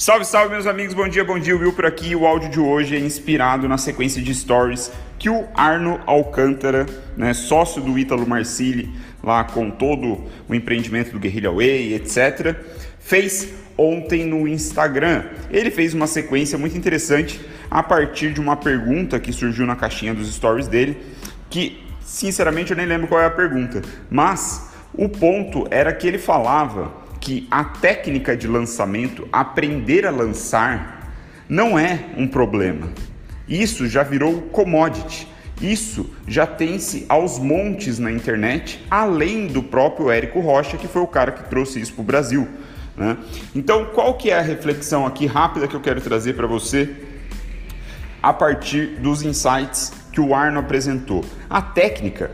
Salve, salve, meus amigos, bom dia, bom dia, Will por aqui. O áudio de hoje é inspirado na sequência de stories que o Arno Alcântara, né, sócio do Ítalo Marcilli, lá com todo o empreendimento do Guerrilla Way, etc., fez ontem no Instagram. Ele fez uma sequência muito interessante a partir de uma pergunta que surgiu na caixinha dos stories dele, que sinceramente eu nem lembro qual é a pergunta, mas o ponto era que ele falava que a técnica de lançamento, aprender a lançar, não é um problema. Isso já virou commodity. Isso já tem-se aos montes na internet, além do próprio Érico Rocha, que foi o cara que trouxe isso para o Brasil. Né? Então, qual que é a reflexão aqui rápida que eu quero trazer para você a partir dos insights que o Arno apresentou? A técnica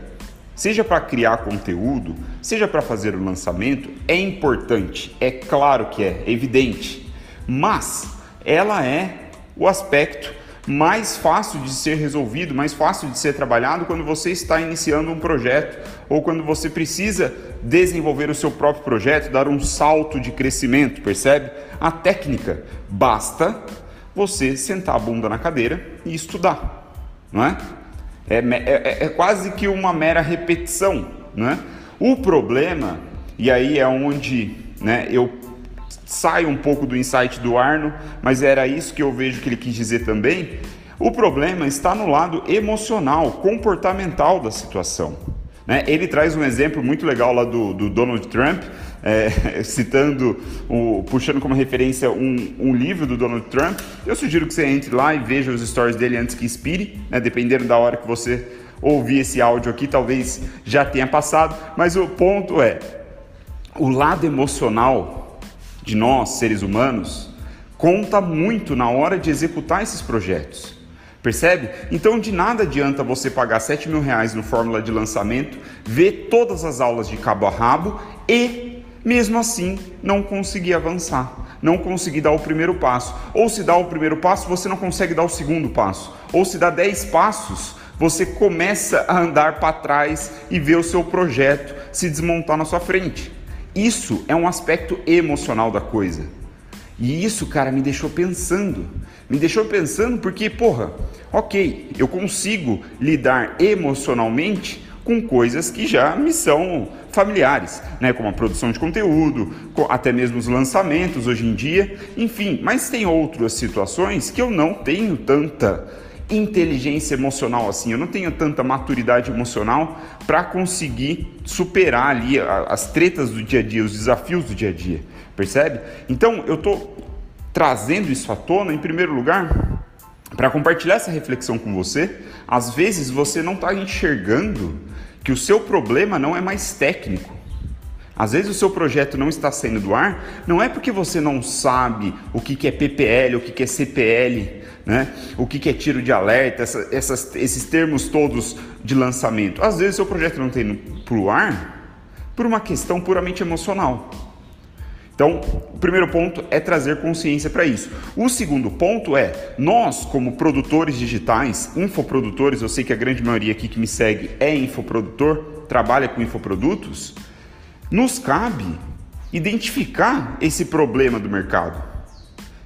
seja para criar conteúdo, seja para fazer o lançamento, é importante, é claro que é, é evidente, mas ela é o aspecto mais fácil de ser resolvido, mais fácil de ser trabalhado quando você está iniciando um projeto ou quando você precisa desenvolver o seu próprio projeto, dar um salto de crescimento, percebe? A técnica basta você sentar a bunda na cadeira e estudar, não é? É, é, é quase que uma mera repetição. Né? O problema, e aí é onde né, eu saio um pouco do insight do Arno, mas era isso que eu vejo que ele quis dizer também. O problema está no lado emocional, comportamental da situação. Né? Ele traz um exemplo muito legal lá do, do Donald Trump, é, citando, o, puxando como referência um, um, livro do Donald Trump. Eu sugiro que você entre lá e veja os stories dele antes que expire, né? dependendo da hora que você ouvir esse áudio aqui, talvez já tenha passado. Mas o ponto é, o lado emocional de nós, seres humanos, conta muito na hora de executar esses projetos. Percebe? Então de nada adianta você pagar 7 mil reais no fórmula de lançamento, ver todas as aulas de cabo a rabo e, mesmo assim, não conseguir avançar, não conseguir dar o primeiro passo. Ou se dá o primeiro passo, você não consegue dar o segundo passo. Ou se dá 10 passos, você começa a andar para trás e ver o seu projeto se desmontar na sua frente. Isso é um aspecto emocional da coisa. E isso, cara, me deixou pensando. Me deixou pensando porque, porra, ok, eu consigo lidar emocionalmente com coisas que já me são familiares, né? como a produção de conteúdo, até mesmo os lançamentos hoje em dia, enfim, mas tem outras situações que eu não tenho tanta inteligência emocional assim, eu não tenho tanta maturidade emocional para conseguir superar ali as tretas do dia a dia, os desafios do dia a dia, percebe? Então eu tô trazendo isso à tona em primeiro lugar para compartilhar essa reflexão com você. Às vezes você não está enxergando que o seu problema não é mais técnico. Às vezes o seu projeto não está saindo do ar, não é porque você não sabe o que, é PPL, o que, é CPL, né? o que, é tiro de alerta, essa, essas, esses termos todos de lançamento. Às vezes o seu projeto não está indo para o ar por uma questão puramente emocional. Então, o primeiro ponto é trazer consciência para isso. O segundo ponto é, nós como produtores digitais, infoprodutores, eu sei que a grande maioria aqui que me segue é infoprodutor, trabalha com infoprodutos, nos cabe identificar esse problema do mercado.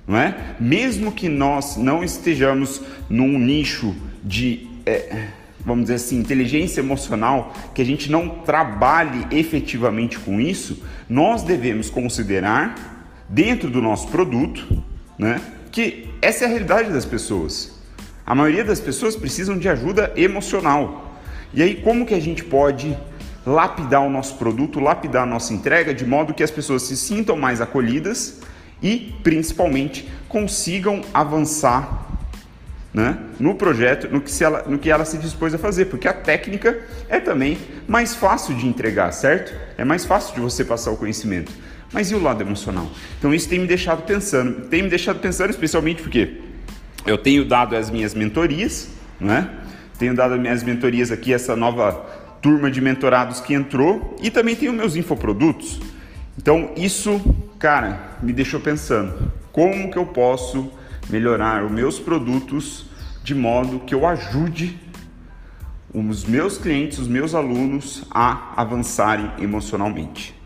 Não é? Mesmo que nós não estejamos num nicho de é, vamos dizer assim, inteligência emocional, que a gente não trabalhe efetivamente com isso, nós devemos considerar dentro do nosso produto, né, que essa é a realidade das pessoas. A maioria das pessoas precisam de ajuda emocional. E aí como que a gente pode lapidar o nosso produto, lapidar a nossa entrega de modo que as pessoas se sintam mais acolhidas e principalmente consigam avançar né, no projeto, no que, ela, no que ela se dispôs a fazer, porque a técnica é também mais fácil de entregar, certo? É mais fácil de você passar o conhecimento. Mas e o lado emocional? Então isso tem me deixado pensando, tem me deixado pensando especialmente porque eu tenho dado as minhas mentorias, né? Tenho dado as minhas mentorias aqui, essa nova turma de mentorados que entrou e também tenho meus infoprodutos. Então isso, cara, me deixou pensando, como que eu posso melhorar os meus produtos de modo que eu ajude os meus clientes, os meus alunos a avançarem emocionalmente.